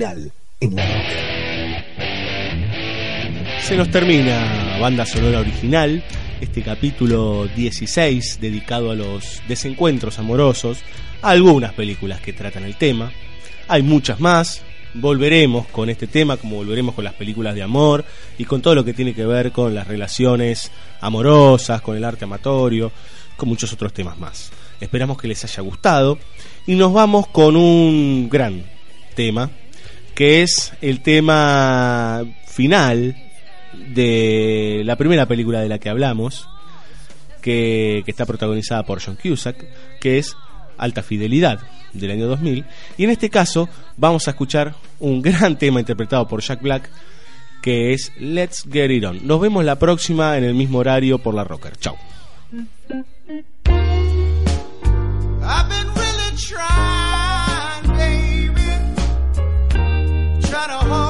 En la roca. Se nos termina banda sonora original, este capítulo 16 dedicado a los desencuentros amorosos, algunas películas que tratan el tema. Hay muchas más, volveremos con este tema como volveremos con las películas de amor y con todo lo que tiene que ver con las relaciones amorosas, con el arte amatorio, con muchos otros temas más. Esperamos que les haya gustado y nos vamos con un gran tema que es el tema final de la primera película de la que hablamos, que, que está protagonizada por John Cusack, que es Alta Fidelidad, del año 2000. Y en este caso vamos a escuchar un (laughs) gran tema interpretado por Jack Black, que es Let's Get It On. Nos vemos la próxima en el mismo horario por la Rocker. Chao. Trying to hold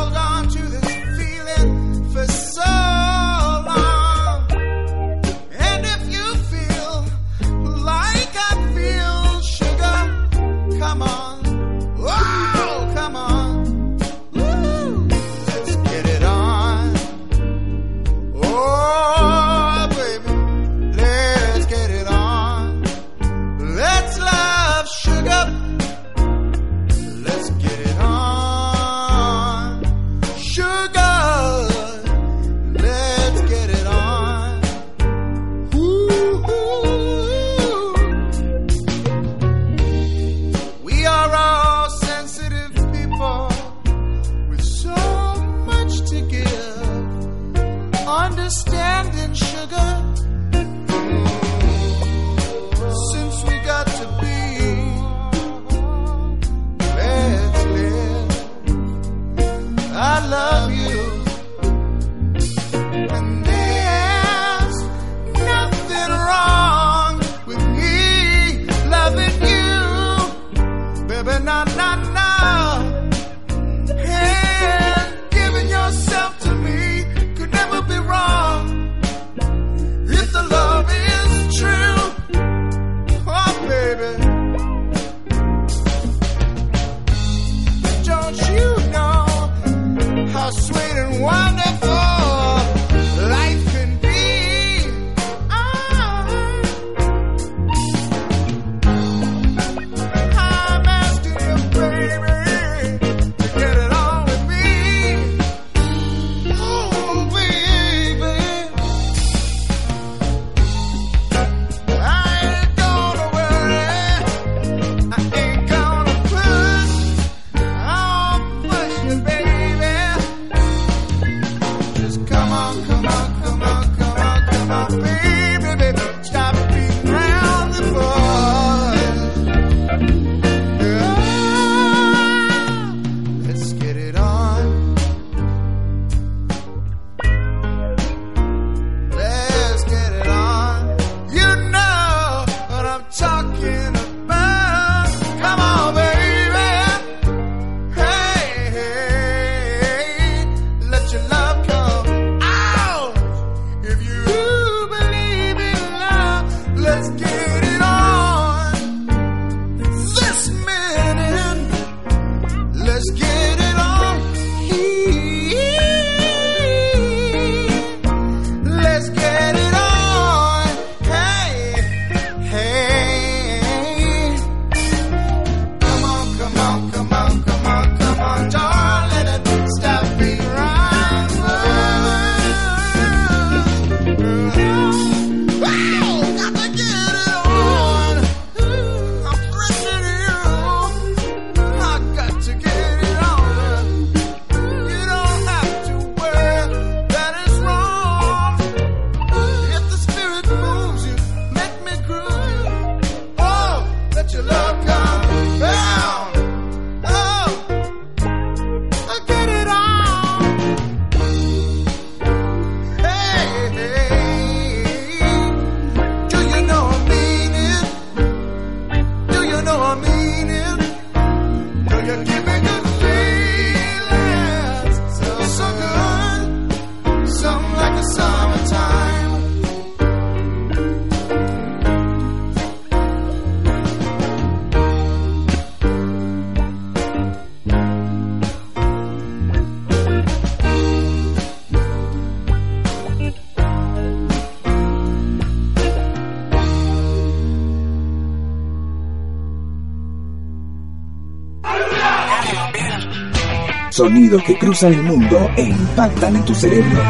Sonidos que cruzan el mundo e impactan en tu cerebro.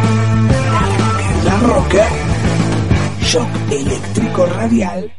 La Rocker. Shock eléctrico radial.